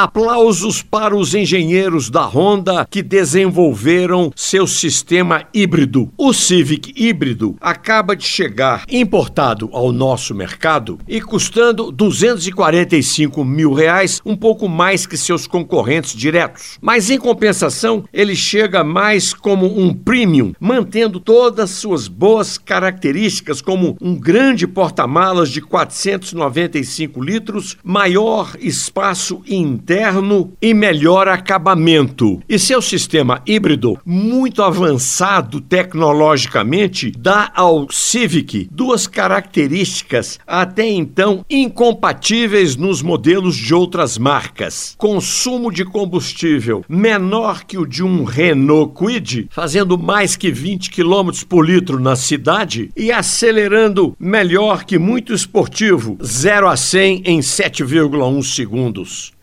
Aplausos para os engenheiros da Honda que desenvolveram seu sistema híbrido. O Civic híbrido acaba de chegar importado ao nosso mercado e custando 245 mil reais, um pouco mais que seus concorrentes diretos. Mas em compensação, ele chega mais como um premium, mantendo todas suas boas características, como um grande porta-malas de 495 litros, maior espaço interno e melhor acabamento. E seu sistema híbrido, muito avançado tecnologicamente, dá ao Civic duas características até então incompatíveis nos modelos de outras marcas: consumo de combustível menor que o de um Renault Kwid, fazendo mais que 20 km por litro na cidade e acelerando melhor que muito esportivo, 0 a 100 em 7,1 segundos.